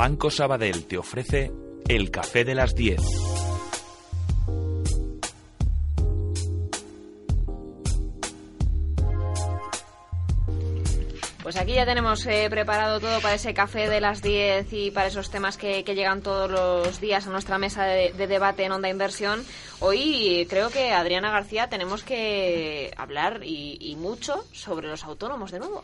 Banco Sabadell te ofrece el café de las 10. Pues aquí ya tenemos eh, preparado todo para ese café de las 10 y para esos temas que, llegan todos los días a nuestra mesa de, de debate en Onda Inversión. Hoy creo que Adriana García tenemos que hablar y, mucho sobre los autónomos de nuevo.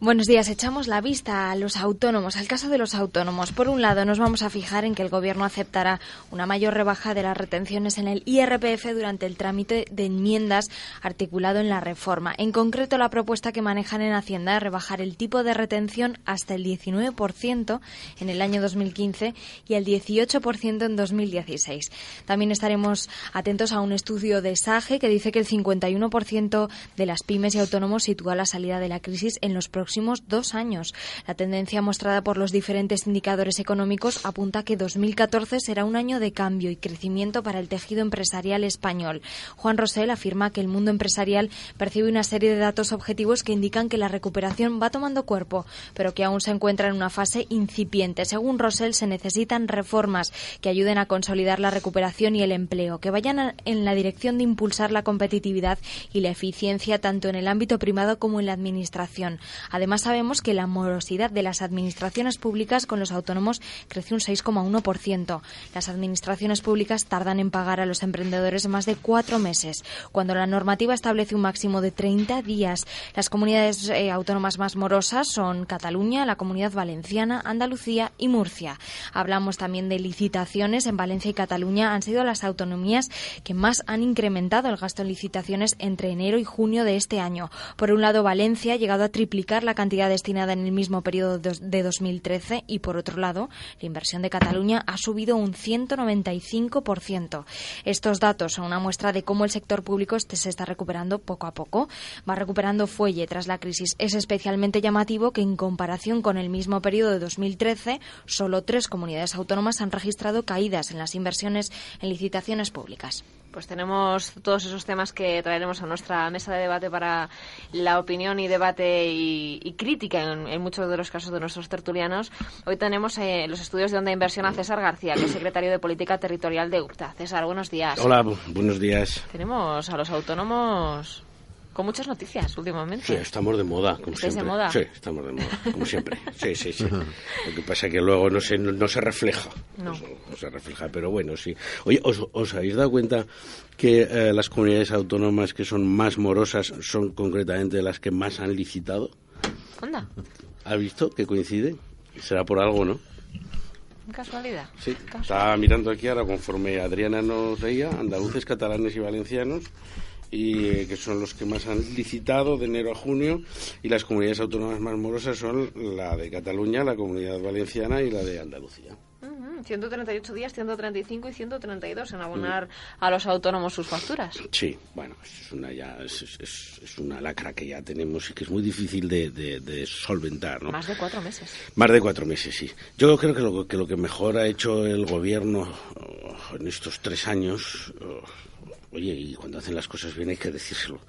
Buenos días. Echamos la vista a los autónomos, al caso de los autónomos. Por un lado, nos vamos a fijar en que el Gobierno aceptará una mayor rebaja de las retenciones en el IRPF durante el trámite de enmiendas articulado en la reforma. En concreto, la propuesta que manejan en Hacienda es rebajar el tipo de retención hasta el 19% en el año 2015 y el 18% en 2016. También estaremos atentos a un estudio de SAGE que dice que el 51% de las pymes y autónomos sitúa la salida de la crisis en los próximos dos años. La tendencia mostrada por los diferentes indicadores económicos apunta que 2014 será un año de cambio y crecimiento para el tejido empresarial español. Juan Rosell afirma que el mundo empresarial percibe una serie de datos objetivos que indican que la recuperación va tomando cuerpo, pero que aún se encuentra en una fase incipiente. Según Rosell, se necesitan reformas que ayuden a consolidar la recuperación y el empleo, que vayan en la dirección de impulsar la competitividad y la eficiencia tanto en el ámbito privado como en la administración. Además, sabemos que la morosidad de las administraciones públicas con los autónomos creció un 6,1%. Las administraciones públicas tardan en pagar a los emprendedores más de cuatro meses, cuando la normativa establece un máximo de 30 días. Las comunidades eh, autónomas más morosas son Cataluña, la Comunidad Valenciana, Andalucía y Murcia. Hablamos también de licitaciones. En Valencia y Cataluña han sido las autonomías que más han incrementado el gasto en licitaciones entre enero y junio de este año. Por un lado, Valencia ha llegado a triplicar la cantidad destinada en el mismo periodo de 2013 y, por otro lado, la inversión de Cataluña ha subido un 195%. Estos datos son una muestra de cómo el sector público este se está recuperando poco a poco. Va recuperando fuelle tras la crisis. Es especialmente llamativo que, en comparación con el mismo periodo de 2013, solo tres comunidades autónomas han registrado caídas en las inversiones en licitaciones públicas. Pues tenemos todos esos temas que traeremos a nuestra mesa de debate para la opinión y debate y, crítica en, muchos de los casos de nuestros tertulianos. Hoy tenemos eh, los estudios de Onda Inversión a César García, que es secretario de Política Territorial de UPTA. César, buenos días. Hola, buenos días. Tenemos a los autónomos con muchas noticias últimamente. Sí, estamos de moda, como siempre. de moda? Sí, estamos de moda, como siempre. Sí, sí, sí. Lo que pasa es que luego no se, no, se refleja. No. no. se refleja, pero bueno, sí. Oye, ¿os, habéis dado cuenta que eh, las comunidades autónomas que son más morosas son concretamente las que más han licitado? ¿Onda? ¿Has visto que coincide? Será por algo, ¿no? Casualidad. Sí, estaba mirando aquí ahora conforme Adriana nos leía, andaluces, catalanes y valencianos y eh, que son los que más han licitado de enero a junio y las comunidades autónomas más morosas son la de Cataluña, la Comunidad Valenciana y la de Andalucía. 138 días, 135 y 132 en abonar a los autónomos sus facturas. Sí, bueno, es una, ya, es, una lacra que ya tenemos y que es muy difícil de, solventar. ¿no? Más de cuatro meses. Más de cuatro meses, sí. Yo creo que lo que, lo que mejor ha hecho el gobierno oh, en estos tres años, oh, Oye, y cuando hacen las cosas bien hay que decírselo.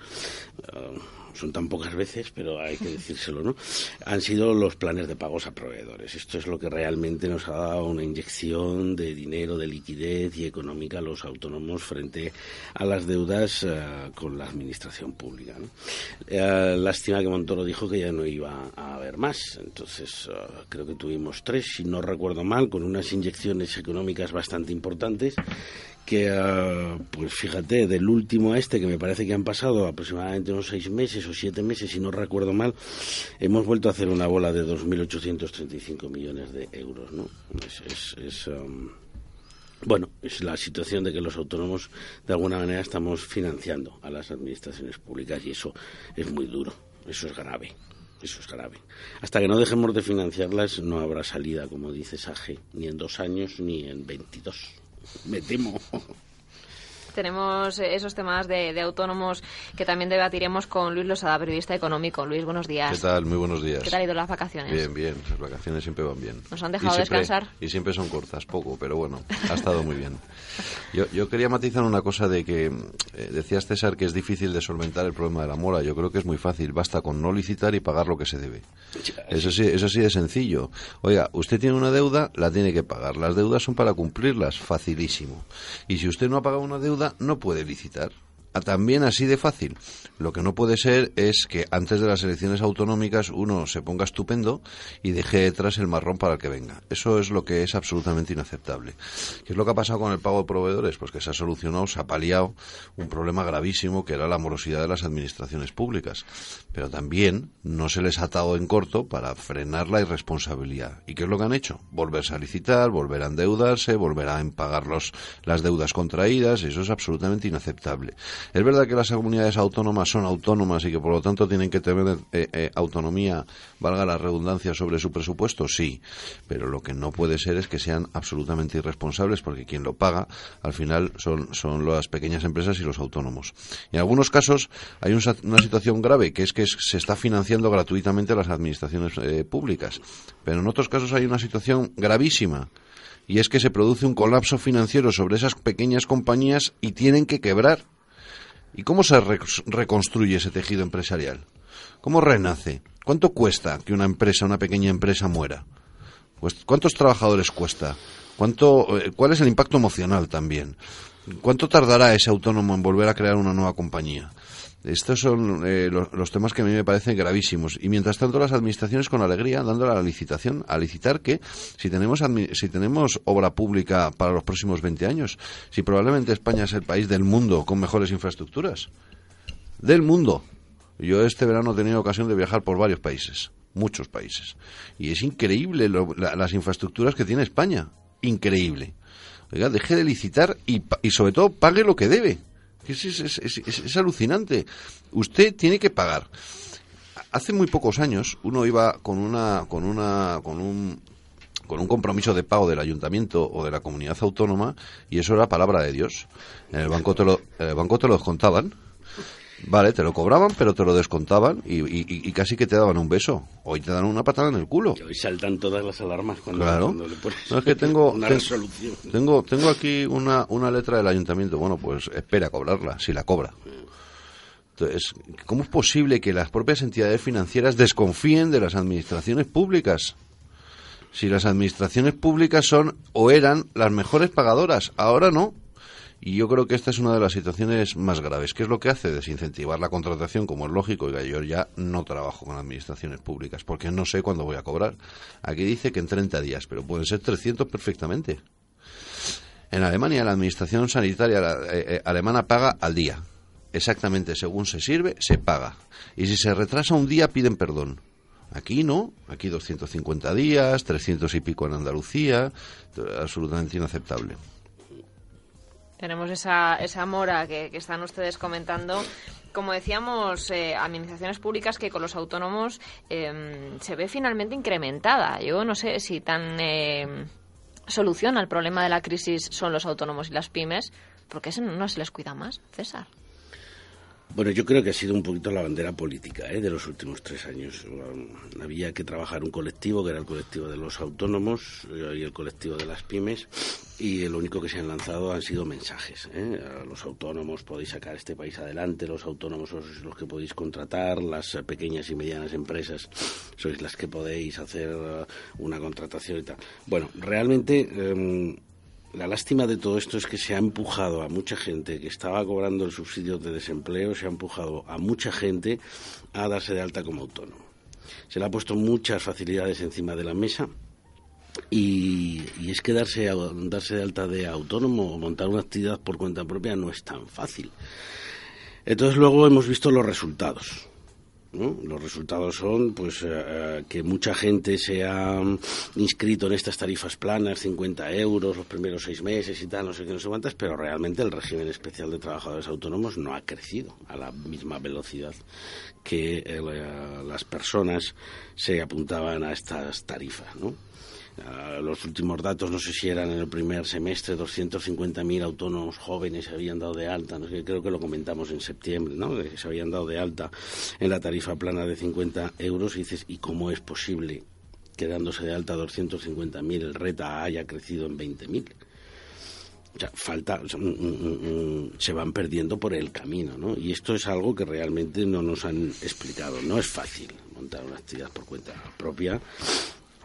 Ah, son tan pocas veces, pero hay que decírselo, ¿no? Han sido los planes de pagos a proveedores. Esto es lo que realmente nos ha dado una inyección de dinero, de liquidez y económica a los autónomos frente a las deudas ah, con la administración pública. ¿no? Eh, lástima que Montoro dijo que ya no iba a haber más. Entonces, ah, creo que tuvimos tres, si no recuerdo mal, con unas inyecciones económicas bastante importantes que, ah, pues fíjate, del último a este, que me parece que han pasado aproximadamente unos seis meses o siete meses, si no recuerdo mal, hemos vuelto a hacer una bola de 2.835 millones de euros, ¿no? Es, um, bueno, es la situación de que los autónomos, de alguna manera, estamos financiando a las administraciones públicas y eso es muy duro, eso es grave. Eso es grave. Hasta que no dejemos de financiarlas no habrá salida, como dice Sage, ni en dos años ni en veintidós me temo. Tenemos esos temas de, autónomos que también debatiremos con Luis Losada, periodista económico. Luis, buenos días. ¿Qué tal? Muy buenos días. ¿Qué tal han ido las vacaciones? Bien, bien. Las vacaciones siempre van bien. ¿Nos han dejado descansar? Y siempre son cortas, poco, pero bueno, ha estado muy bien. Yo, quería matizar una cosa de que eh, decías, César, que es difícil de solventar el problema de la mora. Yo creo que es muy fácil. Basta con no licitar y pagar lo que se debe. Eso sí, eso sí de sencillo. Oiga, usted tiene una deuda, la tiene que pagar. Las deudas son para cumplirlas. Facilísimo. Y si usted no ha pagado una deuda, no puede licitar. También así de fácil. Lo que no puede ser es que antes de las elecciones autonómicas uno se ponga estupendo y deje detrás el marrón para el que venga. Eso es lo que es absolutamente inaceptable. ¿Qué es lo que ha pasado con el pago de proveedores? Pues que se ha solucionado, se ha paliado un problema gravísimo que era la morosidad de las administraciones públicas. Pero también no se les ha atado en corto para frenar la irresponsabilidad. ¿Y qué es lo que han hecho? Volverse a licitar, volver a endeudarse, volver a pagar las deudas contraídas. Eso es absolutamente inaceptable. Es verdad que las comunidades autónomas son autónomas y que por lo tanto tienen que tener eh, eh, autonomía, valga la redundancia, sobre su presupuesto, sí, pero lo que no puede ser es que sean absolutamente irresponsables porque quien lo paga al final son, son las pequeñas empresas y los autónomos. En algunos casos hay una situación grave que es que se está financiando gratuitamente las administraciones eh, públicas, pero en otros casos hay una situación gravísima y es que se produce un colapso financiero sobre esas pequeñas compañías y tienen que quebrar ¿Y cómo se reconstruye ese tejido empresarial? ¿Cómo renace? ¿Cuánto cuesta que una empresa, una pequeña empresa muera? Pues, ¿Cuántos trabajadores cuesta? ¿Cuánto, eh, ¿Cuál es el impacto emocional también? ¿Cuánto tardará ese autónomo en volver a crear una nueva compañía? Estos son eh, los, temas que a mí me parecen gravísimos. Y mientras tanto, las administraciones con alegría dándole a la licitación, a licitar que si tenemos, si tenemos obra pública para los próximos 20 años, si probablemente España es el país del mundo con mejores infraestructuras. Del mundo. Yo este verano he tenido ocasión de viajar por varios países, muchos países. Y es increíble las infraestructuras que tiene España. Increíble. Oiga, deje de licitar y, y sobre todo pague lo que debe es, alucinante. Usted tiene que pagar. Hace muy pocos años uno iba con una, con una, con un, con un compromiso de pago del ayuntamiento o de la comunidad autónoma y eso era palabra de Dios. En el banco te lo, en el banco te lo descontaban Vale, te lo cobraban, pero te lo descontaban y, casi que te daban un beso. Hoy te dan una patada en el culo. hoy saltan todas las alarmas cuando, claro. le pones no, es que tengo, una resolución. Tengo, tengo aquí una, una letra del ayuntamiento. Bueno, pues espera cobrarla, si la cobra. Entonces, ¿cómo es posible que las propias entidades financieras desconfíen de las administraciones públicas? Si las administraciones públicas son o eran las mejores pagadoras, ahora no. Y yo creo que esta es una de las situaciones más graves. ¿Qué es lo que hace? Desincentivar la contratación, como es lógico. Y yo ya no trabajo con administraciones públicas porque no sé cuándo voy a cobrar. Aquí dice que en 30 días, pero pueden ser 300 perfectamente. En Alemania la administración sanitaria eh, eh, alemana paga al día. Exactamente, según se sirve, se paga. Y si se retrasa un día, piden perdón. Aquí no, aquí 250 días, 300 y pico en Andalucía, absolutamente inaceptable. Tenemos esa, esa mora que, están ustedes comentando como decíamos, eh, administraciones públicas que con los autónomos em, se ve finalmente incrementada. Yo no sé si tan eh, solución al problema de la crisis son los autónomos y las pymes, porque eso no se les cuida más, César. Bueno, yo creo que ha sido un poquito la bandera política ¿eh? de los últimos tres años. había que trabajar un colectivo, que era el colectivo de los autónomos eh, y el colectivo de las pymes, y lo único que se han lanzado han sido mensajes. ¿eh? los autónomos podéis sacar este país adelante, los autónomos sois los que podéis contratar, las pequeñas y medianas empresas sois las que podéis hacer uh, una contratación y tal. Bueno, realmente... Em, la lástima de todo esto es que se ha empujado a mucha gente que estaba cobrando el subsidio de desempleo, se ha empujado a mucha gente a darse de alta como autónomo. Se le ha puesto muchas facilidades encima de la mesa y, es que darse, darse de alta de autónomo o montar una actividad por cuenta propia no es tan fácil. Entonces luego hemos visto los resultados. Los resultados son pues eh, eh, que mucha gente se ha inscrito en estas tarifas planas, 50 euros los primeros seis meses y tal, no sé qué, no sé cuántas, pero realmente el régimen especial de trabajadores autónomos no ha crecido a la misma velocidad que eh, las personas se apuntaban a estas tarifas, ¿no? Ah, los últimos datos, no sé si eran en el primer semestre, 250.000 autónomos jóvenes se habían dado de alta, no sé, creo que lo comentamos en septiembre, ¿no? Que se habían dado de alta en la tarifa plana de 50 euros y dices, ¿y cómo es posible que dándose de alta 250.000 el RETA haya crecido en 20.000? O sea, falta, mm, mm, se van perdiendo por el camino, ¿no? Y esto es algo que realmente no nos han explicado. No es fácil montar una actividad por cuenta propia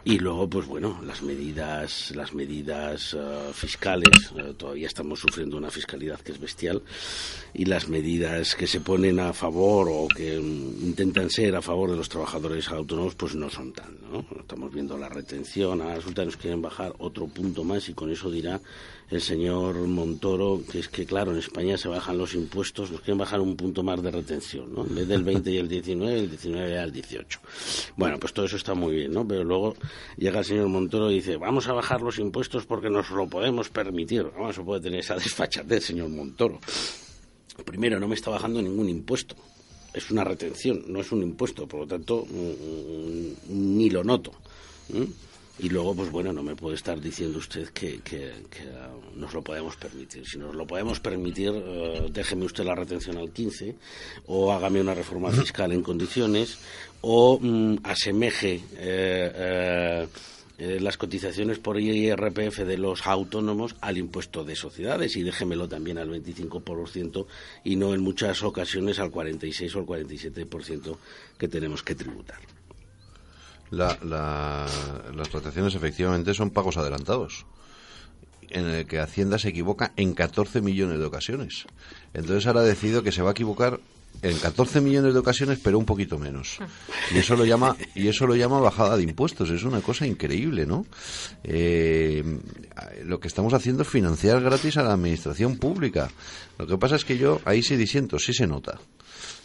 y luego, pues bueno, las medidas, las medidas eh, fiscales, eh, todavía estamos sufriendo una fiscalidad que es bestial, y las medidas que se ponen a favor o que intentan ser a favor de los trabajadores autónomos, pues no son tan, ¿no? Estamos viendo la retención, ahora resulta que nos quieren bajar otro punto más y con eso dirá el señor Montoro, que es que, claro, en España se bajan los impuestos, nos quieren bajar un punto más de retención, ¿no? En vez del 20 y el 19, el 19 al 18. Bueno, pues todo eso está muy bien, ¿no? Pero luego llega el señor Montoro y dice, vamos a bajar los impuestos porque nos lo podemos permitir. Vamos, se puede tener esa desfachatez, señor Montoro. Primero, no me está bajando ningún impuesto. Es una retención, no es un impuesto, por lo tanto, ni lo noto. Y luego, pues bueno, no me puede estar diciendo usted que, que, nos lo podemos permitir. Si nos lo podemos permitir, uh, déjeme usted la retención al 15 o hágame una reforma fiscal en condiciones o mm, asemeje eh, eh, eh, las cotizaciones por IRPF de los autónomos al impuesto de sociedades y déjemelo también al 25% y no en muchas ocasiones al 46 o al 47% que tenemos que tributar las rotaciones efectivamente son pagos adelantados en el que Hacienda se equivoca en 14 millones de ocasiones. Entonces ahora ha decidido que se va a equivocar en 14 millones de ocasiones, pero un poquito menos. Y eso lo llama y eso lo llama bajada de impuestos. Es una cosa increíble, ¿no? Eh, lo que estamos haciendo es financiar gratis a la administración pública. Lo que pasa es que yo ahí sí disiento, sí se nota.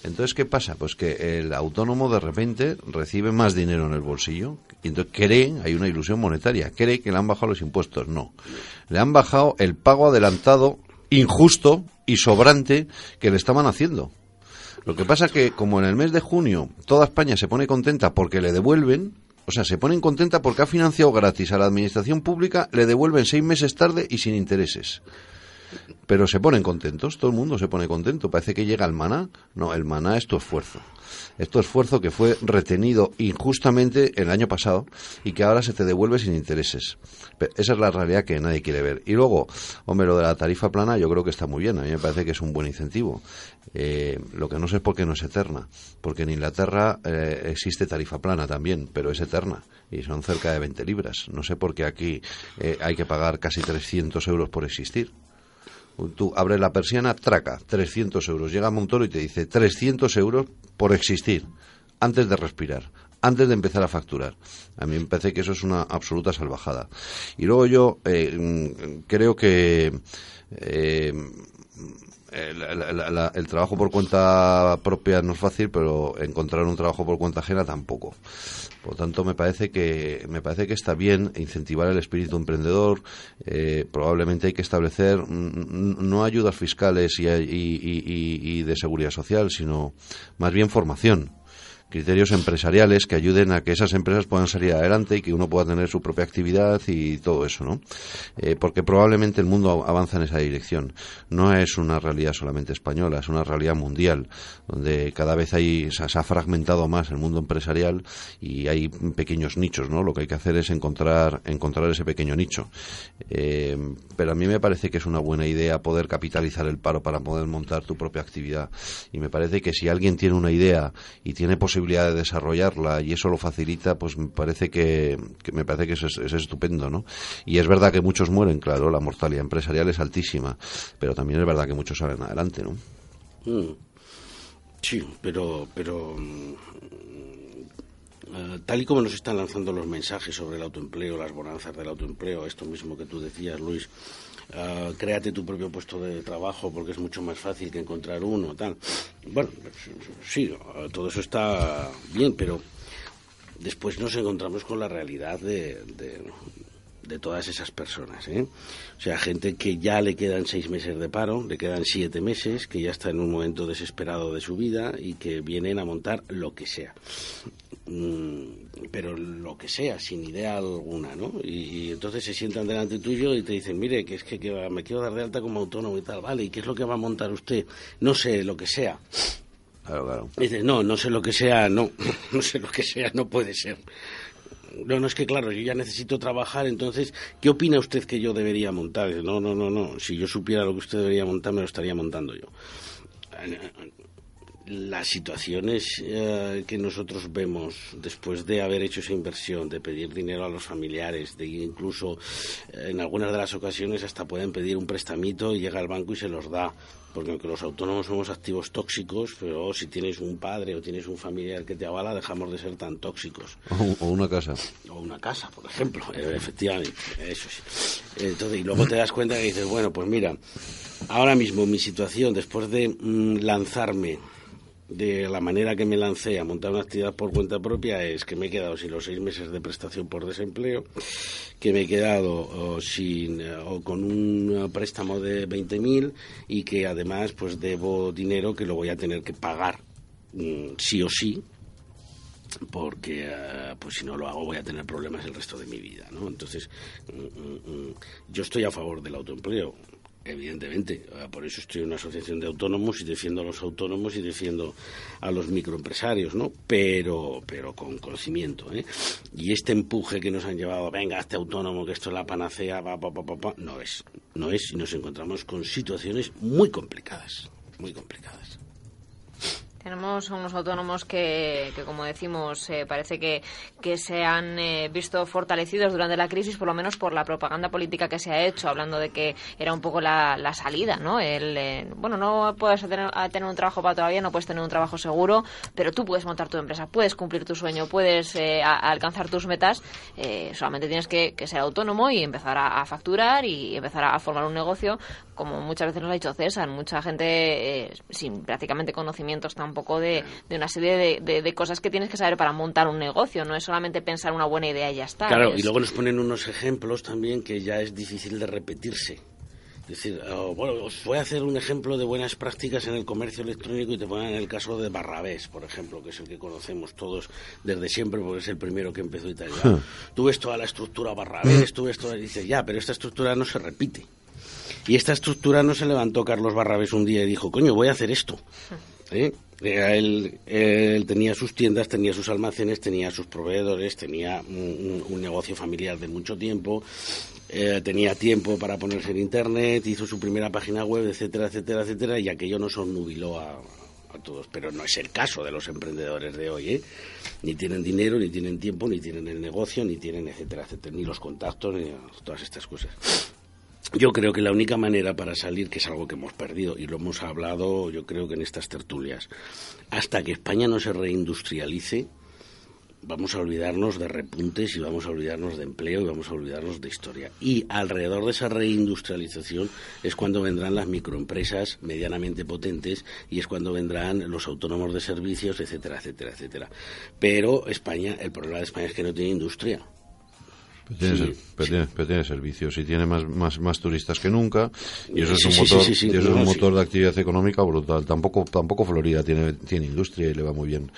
Entonces, ¿qué pasa? Pues que el autónomo de repente recibe más dinero en el bolsillo y entonces cree, hay una ilusión monetaria, cree que le han bajado los impuestos. No, le han bajado el pago adelantado injusto y sobrante que le estaban haciendo. Lo que pasa que como en el mes de junio toda España se pone contenta porque le devuelven, o sea, se ponen contenta porque ha financiado gratis a la administración pública, le devuelven seis meses tarde y sin intereses pero se ponen contentos, todo el mundo se pone contento. Parece que llega el maná. No, el maná es tu esfuerzo. Es tu esfuerzo que fue retenido injustamente el año pasado y que ahora se te devuelve sin intereses. esa es la realidad que nadie quiere ver. Y luego, hombre, lo de la tarifa plana yo creo que está muy bien. A mí me parece que es un buen incentivo. Eh, lo que no sé es por qué no es eterna. Porque en Inglaterra eh, existe tarifa plana también, pero es eterna. Y son cerca de 20 libras. No sé por qué aquí eh, hay que pagar casi 300 euros por existir. Tú abres la persiana, traca, 300 euros. Llega Montoro y te dice 300 euros por existir, antes de respirar, antes de empezar a facturar. A mí me parece que eso es una absoluta salvajada. Y luego yo eh, creo que eh, el, trabajo por cuenta propia no es fácil, pero encontrar un trabajo por cuenta ajena tampoco. Por lo tanto, me parece que me parece que está bien incentivar el espíritu emprendedor. Eh, probablemente hay que establecer no ayudas fiscales y de seguridad social, sino más bien formación criterios empresariales que ayuden a que esas empresas puedan salir adelante y que uno pueda tener su propia actividad y todo eso, ¿no? Eh, porque probablemente el mundo avanza en esa dirección. No es una realidad solamente española, es una realidad mundial, donde cada vez hay, se, ha fragmentado más el mundo empresarial y hay pequeños nichos, ¿no? Lo que hay que hacer es encontrar, encontrar ese pequeño nicho. Eh, pero a mí me parece que es una buena idea poder capitalizar el paro para poder montar tu propia actividad. Y me parece que si alguien tiene una idea y tiene posibilidad de desarrollarla y eso lo facilita, pues me parece que, me parece que es, es, estupendo, ¿no? Y es verdad que muchos mueren, claro, la mortalidad empresarial es altísima, pero también es verdad que muchos salen adelante, ¿no? Mm. Sí, pero, pero mm, eh, tal y como nos están lanzando los mensajes sobre el autoempleo, las bonanzas del autoempleo, esto mismo que tú decías, Luis, uh, créate tu propio puesto de trabajo porque es mucho más fácil que encontrar uno, tal. Bueno, sí, todo eso está bien, pero después nos encontramos con la realidad de, de todas esas personas. ¿eh? O sea, gente que ya le quedan seis meses de paro, le quedan siete meses, que ya está en un momento desesperado de su vida y que vienen a montar lo que sea. Mm, pero lo que sea, sin idea alguna, ¿no? Y, entonces se sientan delante tuyo y te dicen, mire, que es que, me quiero dar de alta como autónomo y tal, vale, ¿y qué es lo que va a montar usted? No sé, lo que sea. Claro, claro. dices, no, no sé lo que sea, no, no sé lo que sea, no puede ser. No, no, es que claro, yo ya necesito trabajar, entonces, ¿qué opina usted que yo debería montar? No, no, no, no, si yo supiera lo que usted debería montar, me lo estaría montando yo las situaciones eh, que nosotros vemos después de haber hecho esa inversión, de pedir dinero a los familiares, de incluso eh, en algunas de las ocasiones hasta pueden pedir un prestamito y llega al banco y se los da. Porque aunque los autónomos somos activos tóxicos, pero si tienes un padre o tienes un familiar que te avala, dejamos de ser tan tóxicos. O, una casa. O una casa, por ejemplo, efectivamente. Eso sí. Entonces, y luego te das cuenta que dices, bueno, pues mira, ahora mismo mi situación, después de mm, lanzarme de la manera que me lancé a montar una actividad por cuenta propia es que me he quedado sin los seis meses de prestación por desempleo, que me he quedado sin o con un préstamo de 20.000 y que además pues debo dinero que lo voy a tener que pagar mm, sí o sí porque eh, pues si no lo hago voy a tener problemas el resto de mi vida ¿no? entonces mm, mm, yo estoy a favor del autoempleo Evidentemente, ah, por eso estoy en una asociación de autónomos y defiendo a los autónomos y defiendo a los microempresarios, ¿no? Pero, pero con conocimiento, ¿eh? Y este empuje que nos han llevado, venga, este autónomo, que esto es la panacea, pa, pa, pa, no es, no es, y nos encontramos con situaciones muy complicadas, muy complicadas. Tenemos unos autónomos que, que como decimos, eh, parece que, que se han eh, visto fortalecidos durante la crisis, por lo menos por la propaganda política que se ha hecho, hablando de que era un poco la, la salida, ¿no? El, eh, bueno, no puedes tener, tener, un trabajo para todavía, no puedes tener un trabajo seguro, pero tú puedes montar tu empresa, puedes cumplir tu sueño, puedes alcanzar tus metas, solamente tienes que, que, ser autónomo y empezar a, a facturar y empezar a, formar un negocio, como muchas veces nos ha dicho César, mucha gente sin prácticamente conocimientos tan un poco de, una serie de, cosas que tienes que saber para montar un negocio, no es solamente pensar una buena idea y ya está. Claro, y luego nos ponen unos ejemplos también que ya es difícil de repetirse. Es decir, oh, bueno, os voy a hacer un ejemplo de buenas prácticas en el comercio electrónico y te ponen el caso de Barrabés, por ejemplo, que es el que conocemos todos desde siempre porque es el primero que empezó y tal. Tú ves toda la estructura Barrabés, tú ves todo y dices, ya, pero esta estructura no se repite. Y esta estructura no se levantó Carlos Barrabés un día y dijo, coño, voy a hacer esto. ¿Eh? Él, él, tenía sus tiendas, tenía sus almacenes, tenía sus proveedores, tenía un, negocio familiar de mucho tiempo, eh, tenía tiempo para ponerse en Internet, hizo su primera página web, etcétera, etcétera, etcétera, y aquello no son nubiló a, todos. Pero no es el caso de los emprendedores de hoy, ¿eh? Ni tienen dinero, ni tienen tiempo, ni tienen el negocio, ni tienen, etcétera, etcétera, ni los contactos, ni todas estas cosas. Yo creo que la única manera para salir, que es algo que hemos perdido y lo hemos hablado yo creo que en estas tertulias, hasta que España no se reindustrialice, vamos a olvidarnos de repuntes y vamos a olvidarnos de empleo y vamos a olvidarnos de historia. Y alrededor de esa reindustrialización es cuando vendrán las microempresas medianamente potentes y es cuando vendrán los autónomos de servicios, etcétera, etcétera, etcétera. Pero España, el problema de España es que no tiene industria. Pero, tiene, servicios y tiene más, más, más turistas que nunca y eso es un motor, y eso es un motor de actividad económica brutal. Tampoco tampoco Florida tiene, tiene industria y le va muy bien.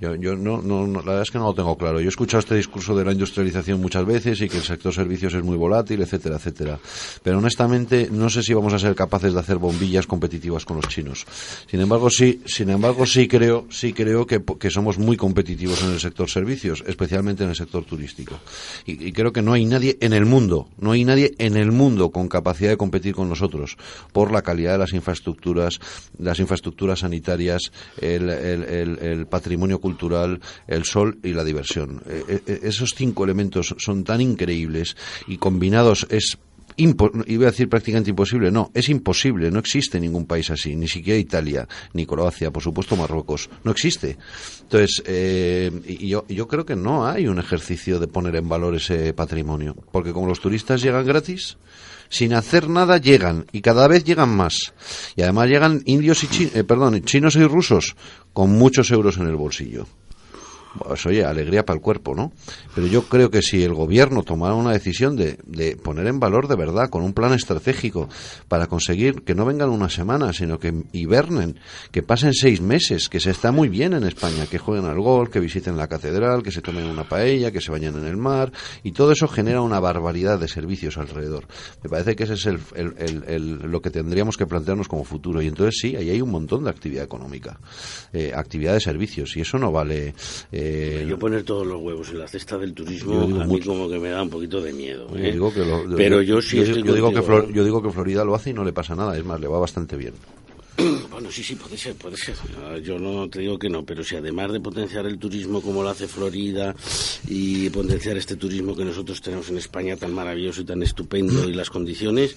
Yo, yo no, no, la verdad es que no lo tengo claro. Yo he escuchado este discurso de la industrialización muchas veces y que el sector servicios es muy volátil, etcétera, etcétera. Pero honestamente no sé si vamos a ser capaces de hacer bombillas competitivas con los chinos. Sin embargo, sí, sin embargo, sí creo, sí creo que, que somos muy competitivos en el sector servicios, especialmente en el sector turístico. Y, y creo que no hay nadie en el mundo, no hay nadie en el mundo con capacidad de competir con nosotros por la calidad de las infraestructuras, las infraestructuras sanitarias, el, patrimonio cultural, el sol y la diversión. Eh, eh, esos cinco elementos son tan increíbles y combinados es iba a decir prácticamente imposible, no, es imposible, no existe ningún país así, ni siquiera Italia, ni Croacia, por supuesto Marruecos, no existe. Entonces, eh, yo, yo creo que no hay un ejercicio de poner en valor ese patrimonio, porque como los turistas llegan gratis, sin hacer nada llegan y cada vez llegan más. Y además llegan indios y eh, perdón, chinos y rusos con muchos euros en el bolsillo. Pues oye, alegría para el cuerpo, ¿no? Pero yo creo que si el gobierno tomara una decisión de, de poner en valor de verdad, con un plan estratégico, para conseguir que no vengan una semana, sino que hibernen, que pasen seis meses, que se está muy bien en España, que jueguen al gol, que visiten la catedral, que se tomen una paella, que se bañen en el mar, y todo eso genera una barbaridad de servicios alrededor. Me parece que ese es el, el, el, lo que tendríamos que plantearnos como futuro. Y entonces sí, ahí hay un montón de actividad económica, eh, actividad de servicios, y eso no vale. Yo poner todos los huevos en la cesta del turismo, a mí como que me da un poquito de miedo. ¿eh? Digo que Pero yo, sí yo, digo que yo digo que Florida lo hace y no le pasa nada, es más, le va bastante bien. Bueno, sí, sí, puede ser, puede ser. Yo no te digo que no, pero si además de potenciar el turismo como lo hace Florida y potenciar este turismo que nosotros tenemos en España tan maravilloso y tan estupendo y las condiciones,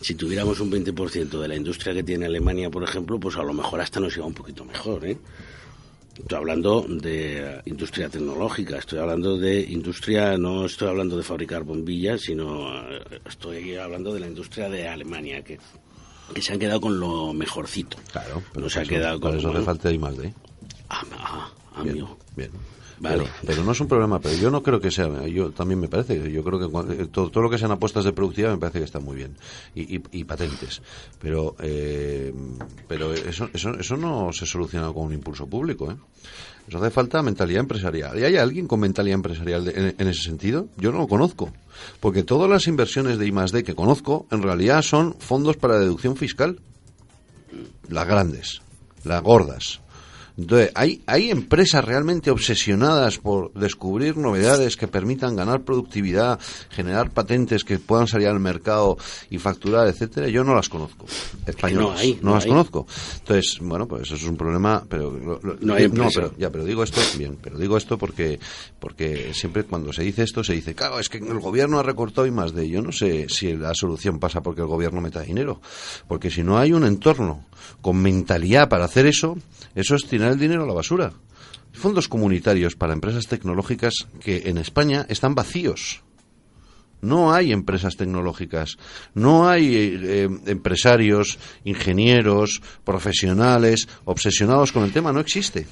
si tuviéramos un 20% de la industria que tiene Alemania, por ejemplo, pues a lo mejor hasta nos iba un poquito mejor, ¿eh? Estoy hablando de industria tecnológica, estoy hablando de industria, no estoy hablando de fabricar bombillas, sino eh, estoy hablando de la industria de Alemania, que que se han quedado con lo mejorcito. Claro, pero no se ha quedado con eso hace falta y más de. Ah, ah amigo. Bien. Vale. Pero, no es un problema, pero yo no creo que sea, yo también me parece, yo creo que todo, todo lo que sean apuestas de productividad me parece que está muy bien y, y, patentes, pero eh, pero eso, eso, eso no se soluciona con un impulso público, ¿eh? Eso hace falta mentalidad empresarial. ¿Y hay alguien con mentalidad empresarial en, ese sentido? Yo no lo conozco. Porque todas las inversiones de I+D que conozco, en realidad son fondos para deducción fiscal. Las grandes, las gordas. Entonces, hay, hay empresas realmente obsesionadas por descubrir novedades que permitan ganar productividad, generar patentes que puedan salir al mercado y facturar, etcétera. Yo no las conozco. Españolas. No, las conozco. Entonces, bueno, pues eso es un problema, pero no hay pero ya, pero digo esto, bien, pero digo esto porque porque siempre cuando se dice esto se dice, claro, es que el gobierno ha recortado y más de. Yo no sé si la solución pasa porque el gobierno meta dinero, porque si no hay un entorno con mentalidad para hacer eso, eso es tirar el dinero a la basura. Fondos comunitarios para empresas tecnológicas que en España están vacíos. No hay empresas tecnológicas, no hay eh, empresarios, ingenieros, profesionales obsesionados con el tema, no existe.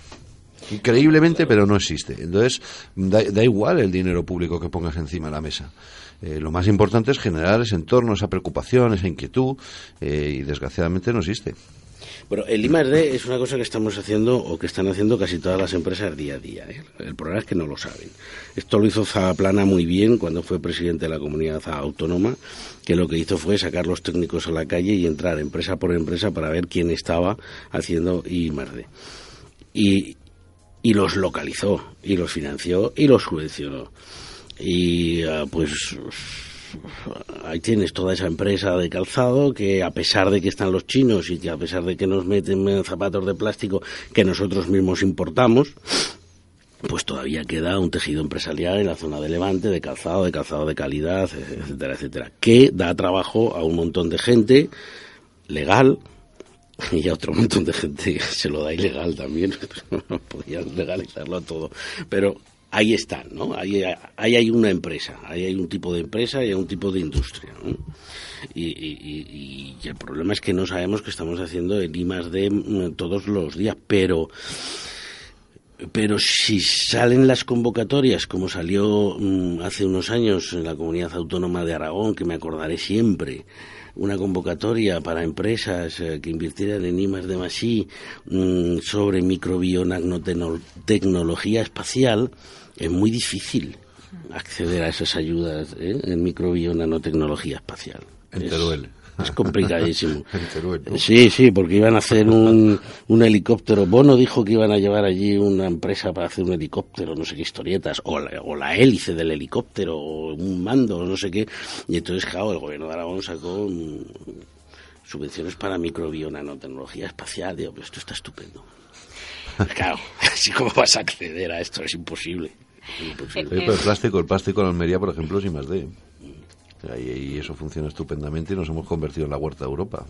Increíblemente, pero no existe. Entonces, da, igual el dinero público que pongas encima de la mesa. Eh, lo más importante es generar ese entorno, esa preocupación, esa inquietud, eh, y desgraciadamente no existe. Bueno, el I+.D. es una cosa que estamos haciendo o que están haciendo casi todas las empresas día a día. ¿eh? El problema es que no lo saben. Esto lo hizo Zaplana muy bien cuando fue presidente de la comunidad autónoma, que lo que hizo fue sacar los técnicos a la calle y entrar empresa por empresa para ver quién estaba haciendo I+.D. Y, y los localizó, y los financió, y los subvencionó. Y ah, pues ahí tienes toda esa empresa de calzado que a pesar de que están los chinos y que a pesar de que nos meten zapatos de plástico que nosotros mismos importamos, pues todavía queda un tejido empresarial en la zona de Levante, de calzado, de calzado de calidad, etcétera, etcétera, que da trabajo a un montón de gente legal y a otro montón de gente se lo da ilegal también, podían legalizarlo todo, pero ahí están, ¿no? Ahí, hay una empresa, ahí hay un tipo de empresa y hay un tipo de industria, ¿no? Y, el problema es que no sabemos que estamos haciendo el I más D mm, todos los días, pero pero si salen las convocatorias, como salió mm, hace unos años en la comunidad autónoma de Aragón, que me acordaré siempre, una convocatoria para empresas eh, que invirtieran en I de Masí mm, sobre microbiotecnología espacial, es muy difícil acceder a esas ayudas ¿eh? en microbionanotecnología espacial. En Teruel. Es complicadísimo. Sí, sí, porque iban a hacer un, un, helicóptero. Bono dijo que iban a llevar allí una empresa para hacer un helicóptero, no sé qué historietas, o la, o la hélice del helicóptero, o un mando, no sé qué. Y entonces, claro, el gobierno de Aragón sacó subvenciones para microbionanotecnología espacial. Digo, pero esto está estupendo. Claro, así como vas a acceder a esto, es imposible. El plástico, el plástico en Almería, por ejemplo, es I más D. Y eso funciona estupendamente y nos hemos convertido en la huerta de Europa.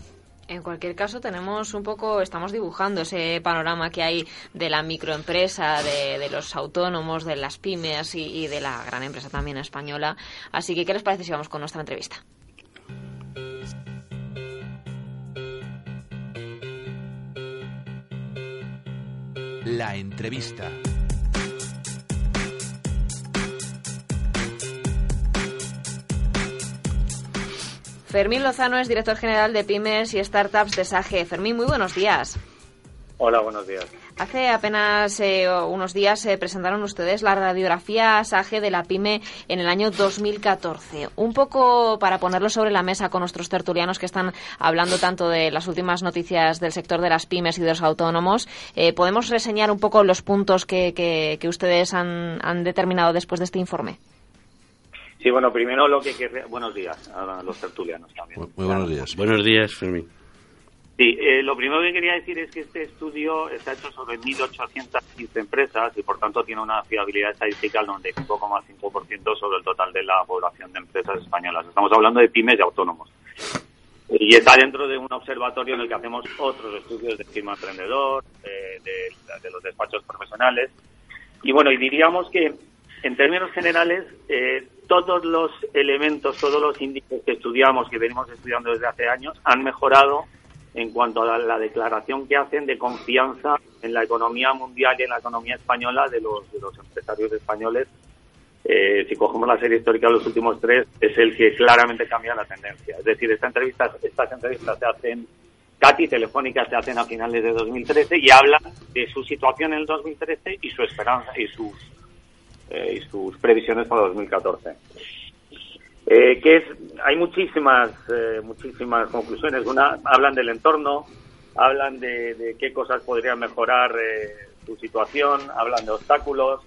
En cualquier caso, tenemos un poco, estamos dibujando ese panorama que hay de la microempresa, de, los autónomos, de las pymes y, y, de la gran empresa también española. Así que, ¿qué les parece si vamos con nuestra entrevista? La entrevista. Fermín Lozano es director general de Pymes y Startups de SAGE. Fermín, muy buenos días. Hola, buenos días. Hace apenas eh, unos días se presentaron ustedes la radiografía SAGE de la PyME en el año 2014. Un poco para ponerlo sobre la mesa con nuestros tertulianos que están hablando tanto de las últimas noticias del sector de las pymes y de los autónomos, eh, ¿podemos reseñar un poco los puntos que, que, ustedes han, han determinado después de este informe? Sí, bueno, primero lo que... Buenos días a los tertulianos también. Muy, buenos días. Buenos días, Fermín. Sí, eh, lo primero que quería decir es que este estudio está hecho sobre 1.815 empresas y por tanto tiene una fiabilidad estadística del 95,5% sobre el total de la población de empresas españolas. Estamos hablando de pymes y autónomos. Y está dentro de un observatorio en el que hacemos otros estudios de firma emprendedor, de, los despachos profesionales. Y bueno, y diríamos que en términos generales, eh, todos los elementos, todos los índices que estudiamos, que venimos estudiando desde hace años, han mejorado en cuanto a la, declaración que hacen de confianza en la economía mundial y en la economía española de los, de los empresarios españoles. Eh, si cogemos la serie histórica de los últimos tres, es el que claramente cambia la tendencia. Es decir, esta entrevista, estas entrevistas se hacen, Cati Telefónica se hacen a finales de 2013 y hablan de su situación en el 2013 y su esperanza y sus eh, y sus previsiones para 2014. Eh, que es, hay muchísimas, eh, muchísimas conclusiones. Una, hablan del entorno, hablan de, qué cosas podrían mejorar su situación, hablan de obstáculos,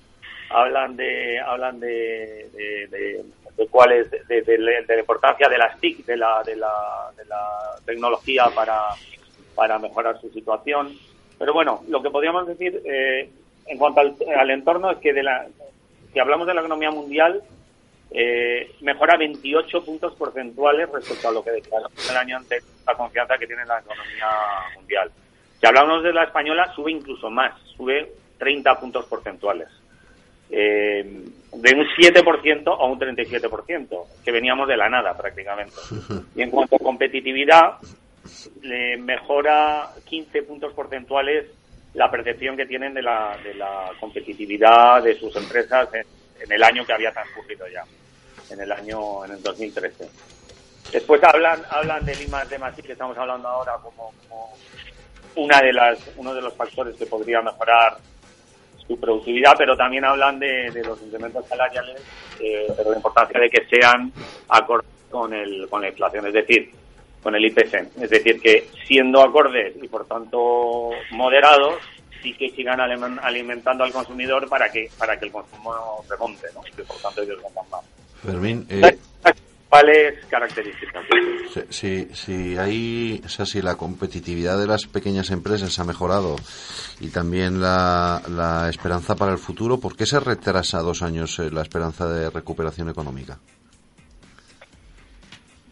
hablan de, hablan de, de, de cuál es, de, la importancia de las TIC, de la, de la, de la tecnología para, para mejorar su situación. Pero bueno, lo que podríamos decir en cuanto al, al, entorno es que de la, si hablamos de la economía mundial, eh, mejora 28 puntos porcentuales respecto a lo que declaró el año antes la confianza que tiene la economía mundial. Si hablamos de la española, sube incluso más, sube 30 puntos porcentuales. Eh, de un 7% a un 37%, que veníamos de la nada prácticamente. Y en cuanto a competitividad, le mejora 15 puntos porcentuales la percepción que tienen de la, de la competitividad de sus empresas en, el año que había transcurrido ya, en el año, en el 2013. Después hablan, hablan del IMAX de Madrid, que estamos hablando ahora como, una de las, uno de los factores que podría mejorar su productividad, pero también hablan de, los incrementos salariales, eh, pero la importancia de que sean acordes con, el, con la inflación, es decir, con el IPC. Es decir, que siendo acordes y por tanto moderados, sí que sigan alimentando al consumidor para que para que el consumo remonte, ¿no? Y que por tanto ellos vendan más. Fermín, eh, ¿Cuáles características? Si, si, hay, o sea, si la competitividad de las pequeñas empresas ha mejorado y también la, la esperanza para el futuro, ¿por qué se retrasa dos años eh, la esperanza de recuperación económica?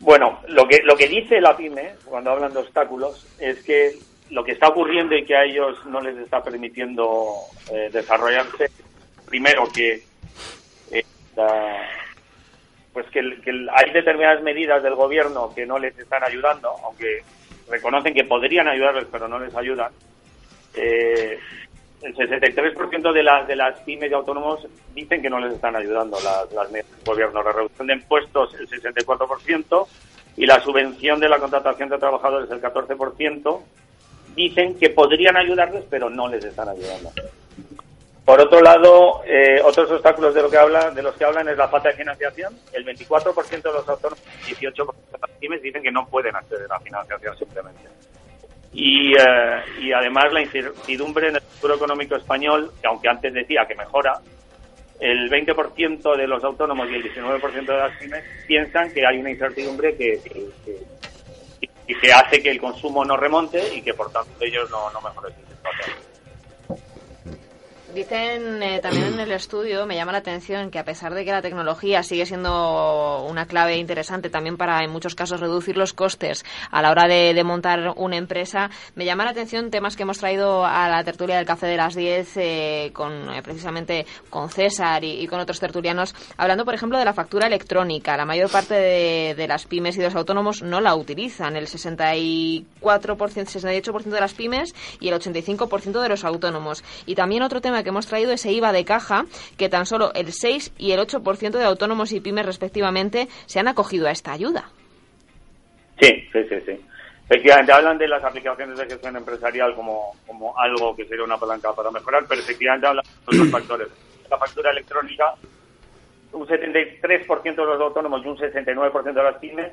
Bueno, lo que, lo que dice la PyME, cuando hablan de obstáculos, es que lo que está ocurriendo y que a ellos no les está permitiendo eh, desarrollarse, primero que, eh, pues que, hay determinadas medidas del gobierno que no les están ayudando, aunque reconocen que podrían ayudarles, pero no les ayudan. Eh, el 63% de las, de las pymes y autónomos dicen que no les están ayudando las, las medidas del gobierno. La reducción de impuestos el 64% y la subvención de la contratación de trabajadores el 14%. Dicen que podrían ayudarles, pero no les están ayudando. Por otro lado, eh, otros obstáculos de, lo que habla, de los que hablan es la falta de financiación. El 24% de los autónomos y 18% de las pymes dicen que no pueden acceder a financiación simplemente y, eh, y además la incertidumbre en el futuro económico español, que aunque antes decía que mejora, el 20% de los autónomos y el 19% de las pymes piensan que hay una incertidumbre que, y que hace que el consumo no remonte y que por tanto ellos no, no mejoren su situación. Dicen eh, también en el estudio, me llama la atención que a pesar de que la tecnología sigue siendo una clave interesante también para en muchos casos reducir los costes a la hora de, montar una empresa, me llama la atención temas que hemos traído a la tertulia del Café de las 10 eh, con eh, precisamente con César y, con otros tertulianos, hablando por ejemplo de la factura electrónica. La mayor parte de, las pymes y de los autónomos no la utilizan, el 64%, 68% de las pymes y el 85% de los autónomos. Y también otro tema que hemos traído ese IVA de caja, que tan solo el 6 y el 8% de autónomos y pymes respectivamente se han acogido a esta ayuda. Sí, sí, sí, sí. Efectivamente, hablan de las aplicaciones de gestión empresarial como, como algo que sería una palanca para mejorar, pero efectivamente hablan de otros factores. La factura electrónica, un 73% de los autónomos y un 69% de las pymes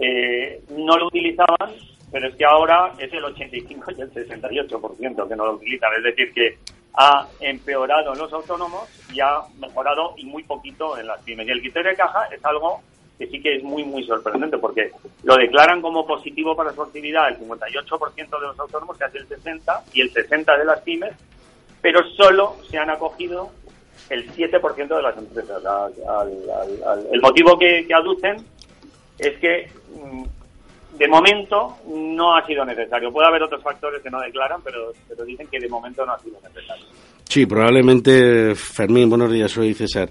eh, no lo utilizaban, pero es que ahora es el 85 y el 68% que no lo utilizan. Es decir, que ha empeorado en los autónomos y ha mejorado y muy poquito en las pymes. Y el criterio de caja es algo que sí que es muy, muy sorprendente, porque lo declaran como positivo para su actividad el 58% de los autónomos, casi el 60%, y el 60% de las pymes, pero solo se han acogido el 7% de las empresas. el motivo que, aducen es que mm, de momento no ha sido necesario. Puede haber otros factores que no declaran, pero, pero dicen que de momento no ha sido necesario. Sí, probablemente, Fermín, buenos días, soy César.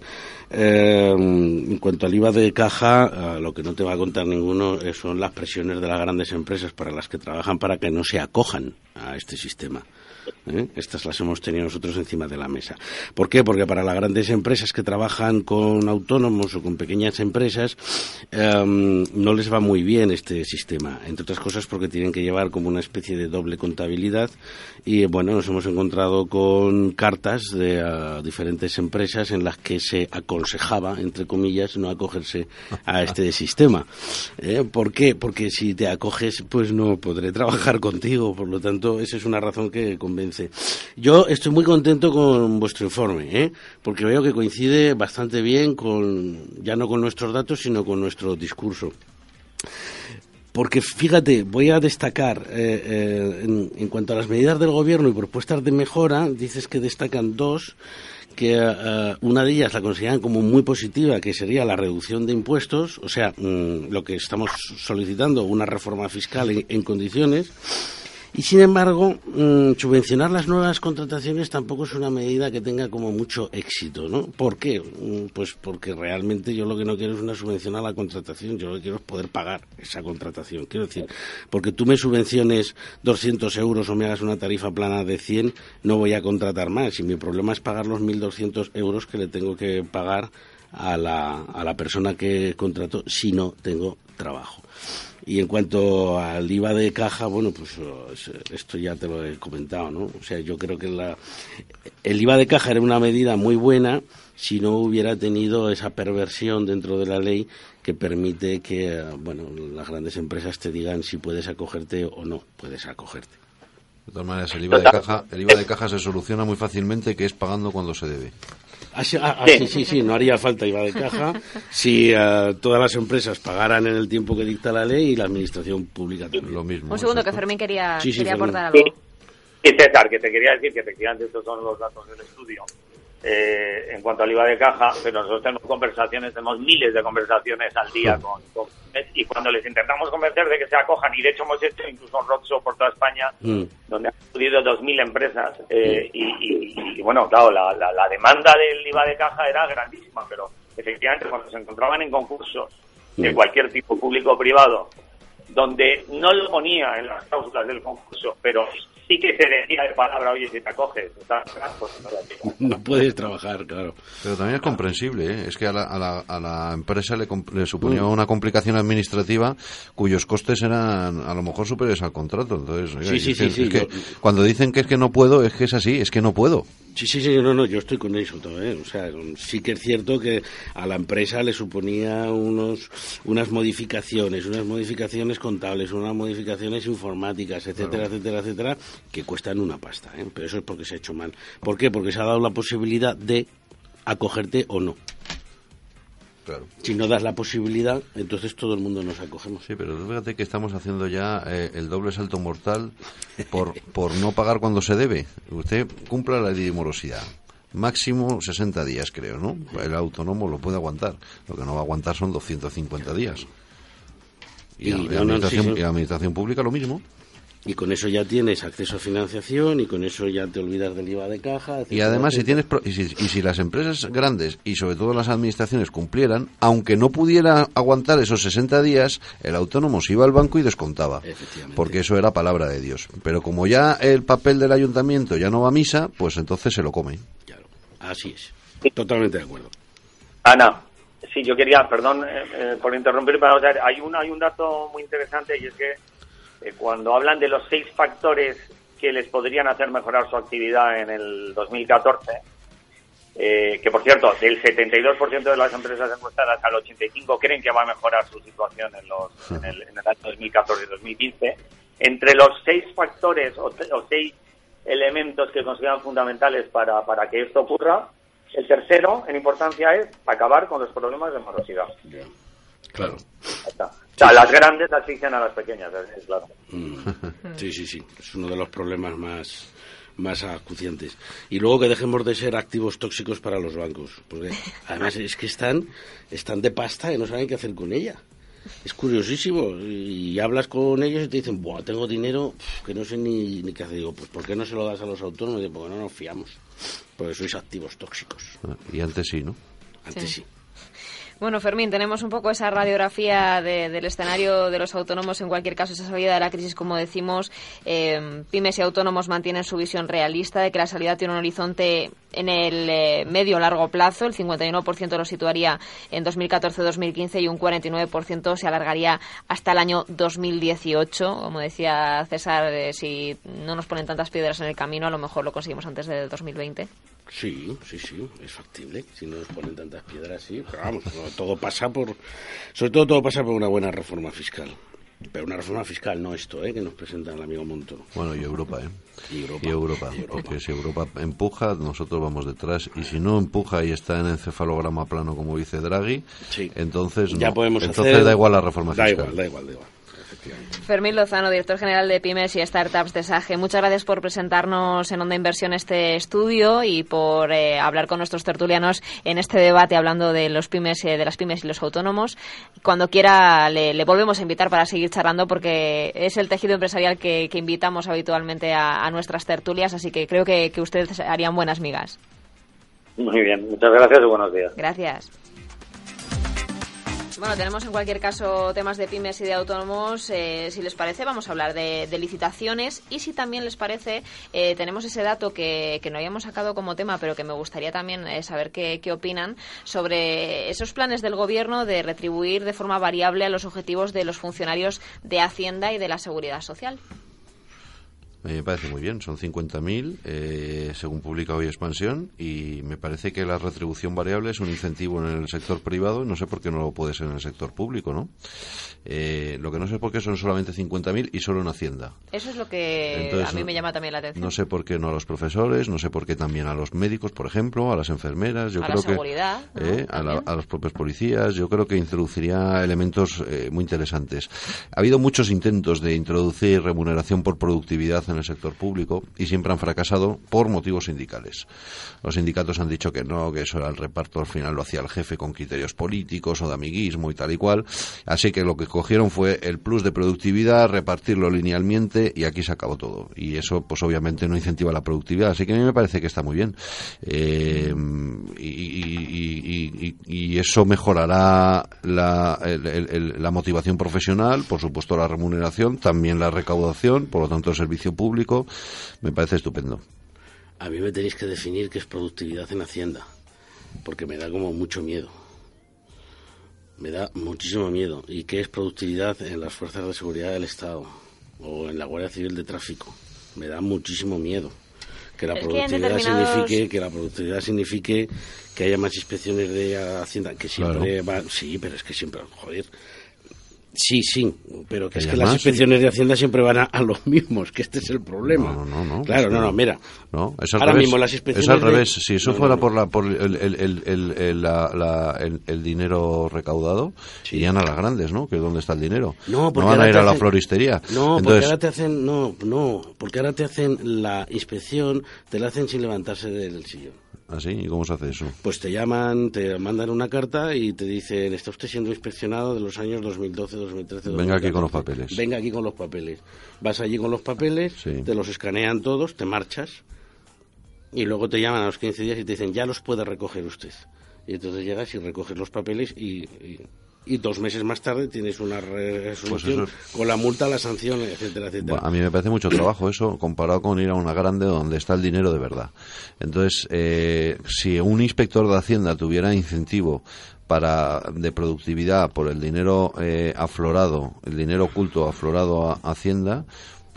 Eh, en cuanto al IVA de caja, eh, lo que no te va a contar ninguno eh, son las presiones de las grandes empresas para las que trabajan para que no se acojan a este sistema. ¿Eh? Estas las hemos tenido nosotros encima de la mesa. ¿Por qué? Porque para las grandes empresas que trabajan con autónomos o con pequeñas empresas em, no les va muy bien este sistema. Entre otras cosas porque tienen que llevar como una especie de doble contabilidad y bueno, nos hemos encontrado con cartas de uh, diferentes empresas en las que se aconsejaba, entre comillas, no acogerse a este sistema. ¿Eh? ¿Por qué? Porque si te acoges, pues no podré trabajar contigo. Por lo tanto, esa es una razón que convence. Yo estoy muy contento con vuestro informe, ¿eh? porque veo que coincide bastante bien con, ya no con nuestros datos, sino con nuestro discurso. Porque fíjate, voy a destacar eh, eh, en, en, cuanto a las medidas del gobierno y propuestas de mejora, dices que destacan dos, que eh, una de ellas la consideran como muy positiva, que sería la reducción de impuestos, o sea, mm, lo que estamos solicitando, una reforma fiscal en condiciones y sin embargo, mm, subvencionar las nuevas contrataciones tampoco es una medida que tenga como mucho éxito, ¿no? ¿Por qué? Mm, pues porque realmente yo lo que no quiero es una subvención a la contratación, yo lo que quiero es poder pagar esa contratación. Quiero decir, porque tú me subvenciones 200 euros o me hagas una tarifa plana de 100, no voy a contratar más. Y mi problema es pagar los 1.200 euros que le tengo que pagar a la, a la persona que contrato si no tengo trabajo. Y en cuanto al IVA de caja, bueno, pues esto ya te lo he comentado, ¿no? O sea, yo creo que la, el IVA de caja era una medida muy buena si no hubiera tenido esa perversión dentro de la ley que permite que, bueno, las grandes empresas te digan si puedes acogerte o no puedes acogerte. De todas maneras, el IVA el IVA de caja se soluciona muy fácilmente, que es pagando cuando se debe. Ah, sí, ah, ah, sí, sí, sí, no haría falta IVA de caja si uh, todas las empresas pagaran en el tiempo que dicta la ley y la administración pública también. Lo mismo. Un segundo, que Fermín quería, Sí, sí, quería Fermín. aportar algo. Y César, que te quería decir que efectivamente estos son los datos del estudio eh, en cuanto al IVA de caja, pero nosotros tenemos conversaciones, tenemos miles de conversaciones al día con, con- y cuando les intentamos convencer de que se acojan, y de hecho hemos hecho incluso un roadshow por toda España, Mm. donde han acudido 2.000 empresas, eh, y, y- y, bueno, claro, la, la- la demanda del IVA de caja era grandísima, pero efectivamente cuando se encontraban en concursos de Mm. cualquier tipo, público o privado, donde no lo ponía en las cláusulas del concurso, pero sí que se decía de palabra, oye, si te acoges, estás pues no puedes trabajar, claro. Pero también es comprensible, ¿eh? es que a la, a la, a la empresa le, comp- le suponía una complicación administrativa cuyos costes eran a lo mejor superiores al contrato. Entonces, oiga, Sí, sí, es que- sí, sí, es que yo- cuando dicen que es que no puedo, es que es así, es que no puedo. Sí, sí, sí, no, no, yo estoy con eso todo, ¿eh? O sea, sí que es cierto que a la empresa le suponía unos, unas modificaciones, unas modificaciones contables, unas modificaciones informáticas, etcétera, etcétera, etcétera, que cuestan una pasta, ¿eh? Pero eso es porque se ha hecho mal. ¿Por qué? Porque se ha dado la posibilidad de acogerte o no. Claro. Si no das la posibilidad, entonces todo el mundo nos acogemos. Sí, pero fíjate que estamos haciendo ya eh, el doble salto mortal por, por no pagar cuando se debe. Usted cumpla la morosidad. Máximo 60 días, creo, ¿no? El autónomo lo puede aguantar. Lo que no va a aguantar son 250 días. Y, Y la, no, y la no, administración, sí, sí. y la administración pública lo mismo. Y con eso ya tienes acceso a financiación y con eso ya te olvidas del IVA de caja. Y además, si tienes pro- y si, y si las empresas grandes y sobre todo las administraciones cumplieran, aunque no pudiera aguantar esos 60 días, el autónomo se iba al banco y descontaba. Efectivamente. Porque eso era palabra de Dios. Pero como ya el papel del ayuntamiento ya no va a misa, pues entonces se lo come. Claro, así es. Totalmente de acuerdo. Ana, Sí, yo quería, perdón eh, eh, por interrumpir, pero hay, un, hay un dato muy interesante y es que eh, cuando hablan de los seis factores que les podrían hacer mejorar su actividad en el 2014, que por cierto, del 72% de las empresas encuestadas al 85% creen que va a mejorar su situación en, los, en, el, en el año 2014 y 2015, entre los seis factores o, o seis elementos que consideran fundamentales para, para que esto ocurra, el tercero, en importancia, es acabar con los problemas de morosidad. Claro. O sea, las grandes asfixian a las pequeñas, es claro. Mm. Sí, sí, sí. Es uno de los problemas más más acuciantes. Y luego que dejemos de ser activos tóxicos para los bancos. Porque además es que están, están de pasta y no saben qué hacer con ella. Es curiosísimo. Y hablas con ellos y te dicen, Buah, tengo dinero que no sé ni, ni qué hacer. Digo, pues ¿por qué no se lo das a los autónomos? Digo, porque no nos fiamos. Porque sois activos tóxicos. Ah, y antes sí, ¿no? Antes sí. Bueno, Fermín, tenemos un poco esa radiografía del escenario de los autónomos. En cualquier caso, esa salida de la crisis, como decimos, eh, pymes y autónomos mantienen su visión realista de que la salida tiene un horizonte en el eh, medio largo plazo. El 51% lo situaría en 2014-2015 y un 49% se alargaría hasta el año 2018. Como decía César, eh, si no nos ponen tantas piedras en el camino, a lo mejor lo conseguimos antes del 2020. Sí, sí, sí, es factible. Si no nos ponen tantas piedras, sí. Pero vamos, todo pasa por. Sobre todo, todo pasa por una buena reforma fiscal. Pero una reforma fiscal, no esto, ¿eh? que nos presenta el amigo Montoro. Bueno, y Europa, ¿eh? Y Europa. Y Europa, porque si Europa empuja, nosotros vamos detrás. Y si no empuja y está en encefalograma plano, como dice Draghi, entonces, ya podemos entonces da igual la reforma fiscal. Da igual, da igual, da igual. Fermín Lozano, director general de Pymes y Startups de SAGE. Muchas gracias por presentarnos en Onda Inversión este estudio y por eh, hablar con nuestros tertulianos en este debate hablando de los pymes, eh, de las pymes y los autónomos. Cuando quiera le, volvemos a invitar para seguir charlando porque es el tejido empresarial que, invitamos habitualmente a, nuestras tertulias, así que creo que, que ustedes harían buenas migas. Muy bien, muchas gracias y buenos días. Gracias. Bueno, tenemos en cualquier caso temas de pymes y de autónomos. Eh, si les parece, vamos a hablar de, licitaciones y si también les parece, eh, tenemos ese dato que, que, no habíamos sacado como tema, pero que me gustaría también eh, saber qué, qué opinan sobre esos planes del Gobierno de retribuir de forma variable a los objetivos de los funcionarios de Hacienda y de la Seguridad Social me parece muy bien, son 50.000 eh, según publica hoy Expansión y me parece que la retribución variable es un incentivo en el sector privado no sé por qué no lo puede ser en el sector público, ¿no? Eh, lo que no sé por qué son solamente 50.000 y solo en Hacienda. Eso es lo que a mí me llama también la atención. No sé por qué no a los profesores, no sé por qué también a los médicos, por ejemplo, a las enfermeras, yo a creo la seguridad, que eh, a, a, los propios policías, yo creo que introduciría elementos eh, muy interesantes. Ha habido muchos intentos de introducir remuneración por productividad en el sector público y siempre han fracasado por motivos sindicales. Los sindicatos han dicho que no, que eso era el reparto al final lo hacía el jefe con criterios políticos o de amiguismo y tal y cual. Así que lo que cogieron fue el plus de productividad, repartirlo linealmente y aquí se acabó todo. Y eso pues obviamente no incentiva la productividad. Así que a mí me parece que está muy bien. Eh, y, eso mejorará la motivación profesional, por supuesto la remuneración, también la recaudación, por lo tanto el servicio público me parece estupendo. A mí me tenéis que definir qué es productividad en Hacienda, porque me da como mucho miedo. Me da muchísimo miedo. ¿Y qué es productividad en las fuerzas de seguridad del Estado o en la Guardia Civil de Tráfico? Me da muchísimo miedo. Que la productividad signifique que la productividad signifique que haya más inspecciones de Hacienda, que siempre va, sí, pero es que siempre, joder, Sí, sí, pero que es que las inspecciones de Hacienda siempre van a, los mismos, que este es el problema. No, no, no. Claro, no, no, mira. No, es al Ahora revés. mismo las inspecciones. Es al revés. Si eso fuera por, la, por el, el, el, la, el, dinero recaudado, irían a las grandes, ¿no? Que es donde está el dinero. No, porque van a ir a la floristería. No, porque ahora te hacen. No, no, porque ahora te hacen la inspección, te la hacen sin levantarse del sillón. ¿Ah, sí? ¿Y cómo se hace eso? Pues te llaman, te mandan una carta y te dicen, está usted siendo inspeccionado de los años 2012, 2013, Venga aquí con los papeles. Venga aquí con los papeles. Vas allí con los papeles, te los escanean todos, te marchas y luego te llaman a los 15 días y te dicen, ya los puede recoger usted. Y entonces llegas y recoges los papeles y y dos meses más tarde tienes una resolución pues con la multa, la sanción, etcétera, etcétera. a mí me parece mucho trabajo eso comparado con ir a una grande donde está el dinero de verdad. Entonces, eh, si un inspector de Hacienda tuviera incentivo para de productividad por el dinero eh, aflorado, el dinero oculto aflorado a Hacienda,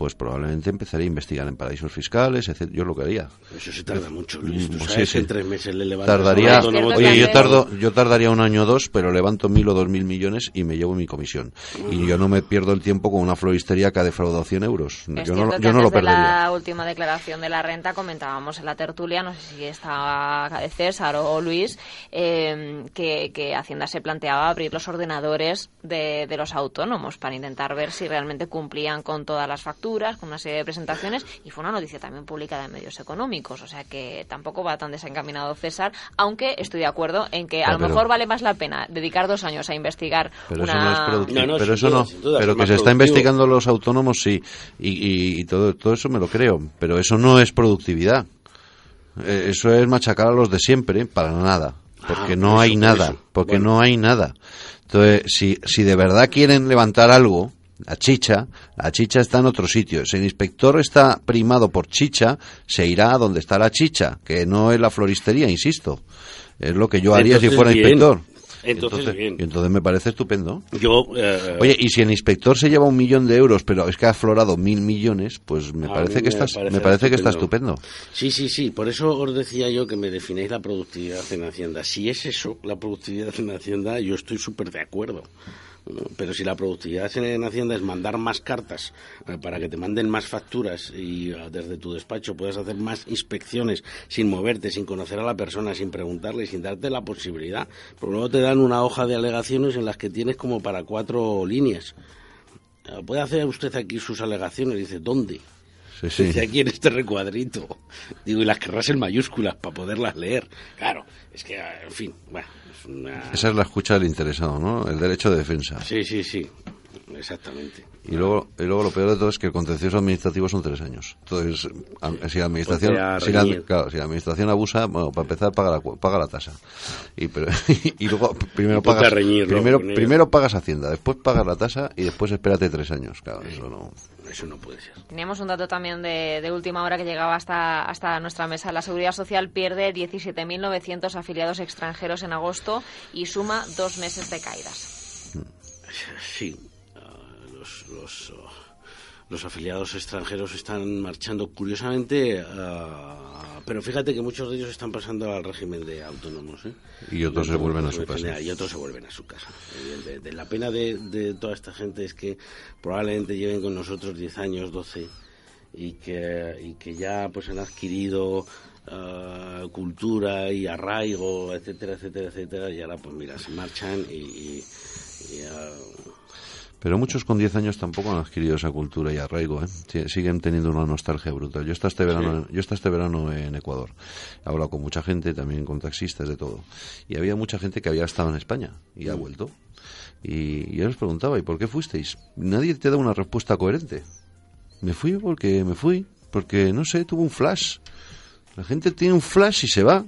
pues probablemente empezaría a investigar en paraísos fiscales, etc. Yo lo que haría. Eso se tarda mucho, Luis. Tú Mm, sabes sí, sí. que en tres meses le Tardaría, a autónomo oye, yo tardo, yo tardaría un año o dos, pero levanto mil o dos mil millones y me llevo mi comisión. Y yo no me pierdo el tiempo con una floristería que ha defraudado 100 euros. Es Yo no, yo no lo perdería. la última declaración de la renta comentábamos en la tertulia, no sé si estaba César o Luis, eh, que, que Hacienda se planteaba abrir los ordenadores de, de los autónomos para intentar ver si realmente cumplían con todas las facturas, con una serie de presentaciones, y fue una noticia también publicada en medios económicos, o sea que tampoco va tan desencaminado César, aunque estoy de acuerdo en que a lo mejor vale más la pena dedicar dos años a investigar Pero eso no es productivo. No, no, pero eso duda, no. duda, pero es que se está investigando los autónomos, sí. Y, y- y todo, todo eso me lo creo. Pero eso no es productividad. Eh, eso es machacar a los de siempre para nada. Porque Ah, no hay por nada. Porque Bueno. no hay nada. Entonces, si, si de verdad quieren levantar algo, la chicha, la chicha está en otro sitio. Si el inspector está primado por chicha, se irá a donde está la chicha, que no es la floristería, insisto. Es lo que yo haría si Entonces, fuera bien. inspector. Entonces, bien. y entonces me parece estupendo. Yo, eh, Oye, y si el inspector se lleva un millón de euros, pero es que ha aflorado mil millones, pues me A parece que estás, me parece que está estupendo. estupendo. Sí, sí, sí. Por eso os decía yo que me definéis la productividad en Hacienda. Si es eso, la productividad en Hacienda, yo estoy súper de acuerdo. Pero si la productividad en Hacienda es mandar más cartas eh, para que te manden más facturas y eh, desde tu despacho puedas hacer más inspecciones sin moverte, sin conocer a la persona, sin preguntarle, sin darte la posibilidad. Porque luego te dan una hoja de alegaciones en las que tienes como para cuatro líneas. Eh, ¿Puede hacer usted aquí sus alegaciones? Dice, ¿dónde? Sí, sí. Dice aquí en este recuadrito. Digo, y las querrás en mayúsculas para poderlas leer. Claro, es que, en fin, bueno, es una... Esa es la escucha del interesado, ¿no? El derecho de defensa. Sí, sí, sí, exactamente. Y luego, y luego lo peor de todo es que el contencioso administrativo son tres años. Entonces, si la administración, si la, reñir. claro, si la administración abusa, bueno, para empezar paga la, paga la tasa. Y, pero, y luego primero pagas, primero, primero pagas Hacienda, después pagas la tasa y después espérate tres años. Claro, eso no. Eso no puede ser. Teníamos un dato también de, de última hora que llegaba hasta, hasta nuestra mesa. La Seguridad Social pierde 17.900 afiliados extranjeros en agosto y suma dos meses de caídas. Sí, ah, los, los, oh, los afiliados extranjeros están marchando curiosamente, ah, pero fíjate que muchos de ellos están pasando al régimen de autónomos. ¿eh? Y otros se vuelven a su casa. Y otros se vuelven a su casa. De, de- la pena de, de toda esta gente es que probablemente lleven con nosotros 10 años, 12, y que, y que ya pues han adquirido ah, cultura y arraigo, etcétera, etcétera, etcétera, y ahora pues mira, se marchan y... y- y, ah, Pero muchos con 10 años tampoco han adquirido esa cultura y arraigo, ¿eh? Siguen teniendo una nostalgia brutal. Yo está este verano, yo este verano en Ecuador. He hablado con mucha gente, también con taxistas, de todo. Y había mucha gente que había estado en España y ha vuelto. Y yo les preguntaba, ¿y por qué fuisteis? Nadie te da una respuesta coherente. Me fui porque me fui, porque no sé, tuvo un flash. La gente tiene un flash y se va.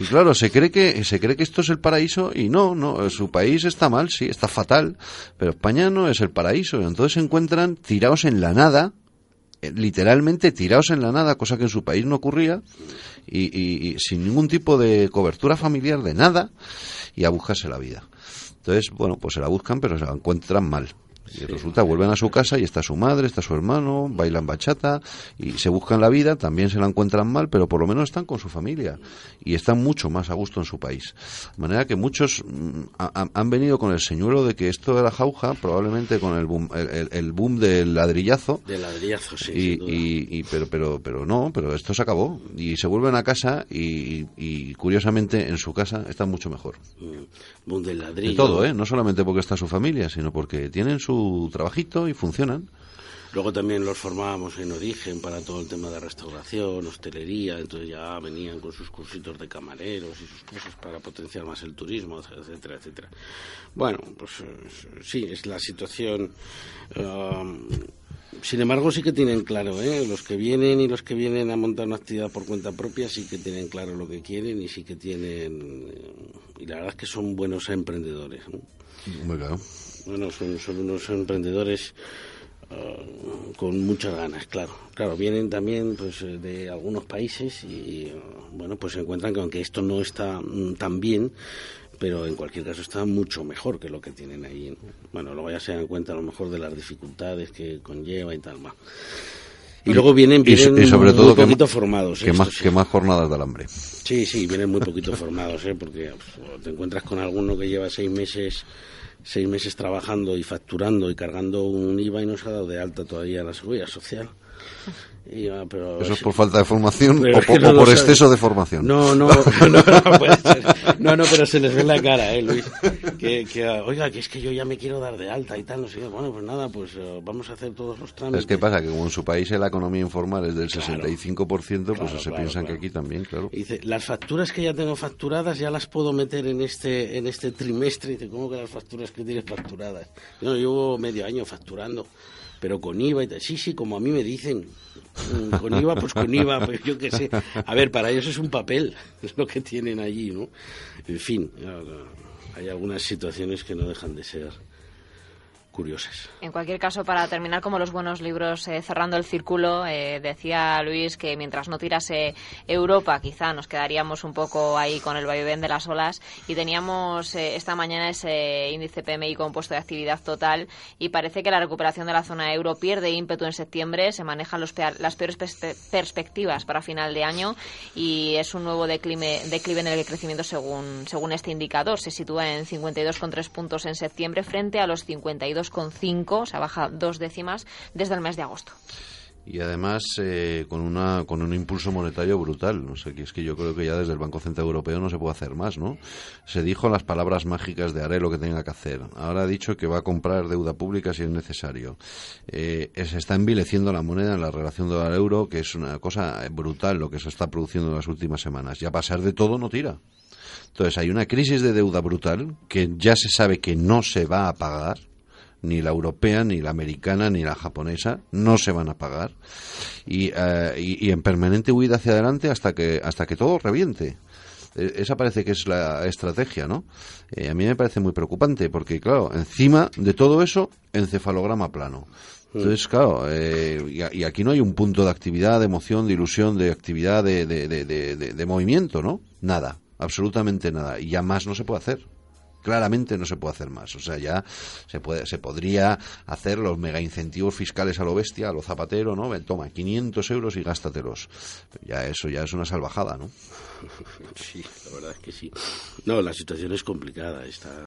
Y claro, se cree que se cree que esto es el paraíso y no, no, su país está mal, sí, está fatal, pero España no es el paraíso. Entonces se encuentran tirados en la nada, eh, literalmente tirados en la nada, cosa que en su país no ocurría, y, y- y sin ningún tipo de cobertura familiar de nada, y a buscarse la vida. Entonces, bueno, pues se la buscan, pero se la encuentran mal. Y resulta, vuelven a su casa y está su madre, está su hermano, bailan bachata y se buscan la vida, también se la encuentran mal, pero por lo menos están con su familia y están mucho más a gusto en su país. De manera que muchos mm, ha- ha- han venido con el señuelo de que esto de la jauja, probablemente con el boom, el, boom del ladrillazo, De ladrillazo, sí. y, sin duda. y- y- pero pero pero no pero esto se acabó y se vuelven a casa y, y curiosamente en su casa están mucho mejor Mm, boom del ladrillo. de todo eh no solamente porque está su familia sino porque tienen su trabajito y funcionan Luego también los formábamos en origen para todo el tema de restauración, hostelería, entonces ya venían con sus cursitos de camareros y sus cosas para potenciar más el turismo, etcétera, etcétera. Bueno, pues eh, sí, es la situación. um, sin embargo, sí que tienen claro, ¿eh? los que vienen y los que vienen a montar una actividad por cuenta propia sí que tienen claro lo que quieren y sí que tienen. y la verdad es que son buenos emprendedores. ¿no? Muy claro. Bueno, son, son unos emprendedores eh, con muchas ganas, claro. Claro, vienen también pues eh, de algunos países y eh, bueno, pues se encuentran que aunque esto no está mm, tan bien, pero en cualquier caso está mucho mejor que lo que tienen ahí. Bueno, luego ya se dan cuenta a lo mejor de las dificultades que conlleva y tal. más. Y luego vienen, vienen sobre todo muy poquito formados. Que, ¿eh? más, sí. que más jornadas del hambre. Sí, sí, vienen muy poquito formados, ¿eh? porque pues, te encuentras con alguno que lleva seis meses seis meses trabajando y facturando y cargando un IVA y no se ha dado de alta todavía la seguridad social. Y, ah, pero ¿Eso es por falta de formación o, es que por- no o lo por sabe. exceso de formación? No, no, no, no, puede ser. no, no, pero se les ve la cara, ¿eh, Luis? Que, que, oiga, que es que yo ya me quiero dar de alta y tal, no sé. Bueno, pues nada, pues eh, vamos a hacer todos los trámites. Es que pasa que como en su país la economía informal es del Claro. 65%, pues Claro, se claro, piensan que aquí también, claro. Y dice, las facturas que ya tengo facturadas ya las puedo meter en este en este trimestre. Y dice, ¿cómo que las facturas que tienes facturadas? No, llevo medio año facturando, pero con IVA y tal. Sí, sí, como a mí me dicen. Mm, Con IVA, pues con IVA, pues yo qué sé. A ver, para ellos es un papel, es lo que tienen allí, ¿no? En fin, hay algunas situaciones que no dejan de ser En cualquier caso, para terminar como los buenos libros, eh, cerrando el círculo, eh, decía Luis que mientras no tirase Europa, quizá nos quedaríamos un poco ahí con el vaivén de las olas. Y teníamos eh, esta mañana ese índice PMI compuesto de actividad total y parece que la recuperación de la zona euro pierde ímpetu en septiembre. Se manejan los las peores perspe- perspectivas para final de año y es un nuevo declive, declive en el crecimiento según, según este indicador. Se sitúa en 52,3 puntos en septiembre frente a los 52,5, o sea, baja dos décimas desde el mes de agosto. Y además eh, con una con un impulso monetario brutal. No sé, que es que yo creo que ya desde el Banco Central Europeo no se puede hacer más, ¿no? Se dijo las palabras mágicas de haré lo que tenga que hacer. Ahora ha dicho que va a comprar deuda pública si es necesario. Eh, se está envileciendo la moneda en la relación dólar-euro, que es una cosa brutal lo que se está produciendo en las últimas semanas. Y a pasar de todo no tira. Entonces hay una crisis de deuda brutal que ya se sabe que no se va a pagar ni la europea, ni la americana, ni la japonesa, no se van a pagar. Y, eh, y, y en permanente huida hacia adelante hasta que, hasta que todo reviente. Eh, Esa parece que es la estrategia, ¿no? Eh, a mí me parece muy preocupante porque, claro, encima de todo eso, encefalograma plano. Entonces, claro, eh, y, aquí no hay un punto de actividad, de emoción, de ilusión, de actividad, de, de- de- de movimiento, ¿no? Nada, absolutamente nada. Y ya más no se puede hacer claramente no se puede hacer más. O sea, ya se puede, se podría hacer los mega incentivos fiscales a lo bestia, a lo zapatero, ¿no? Toma, 500 euros y gástatelos. Ya eso ya es una salvajada, ¿no? Sí, la verdad es que sí. No, la situación es complicada. Está,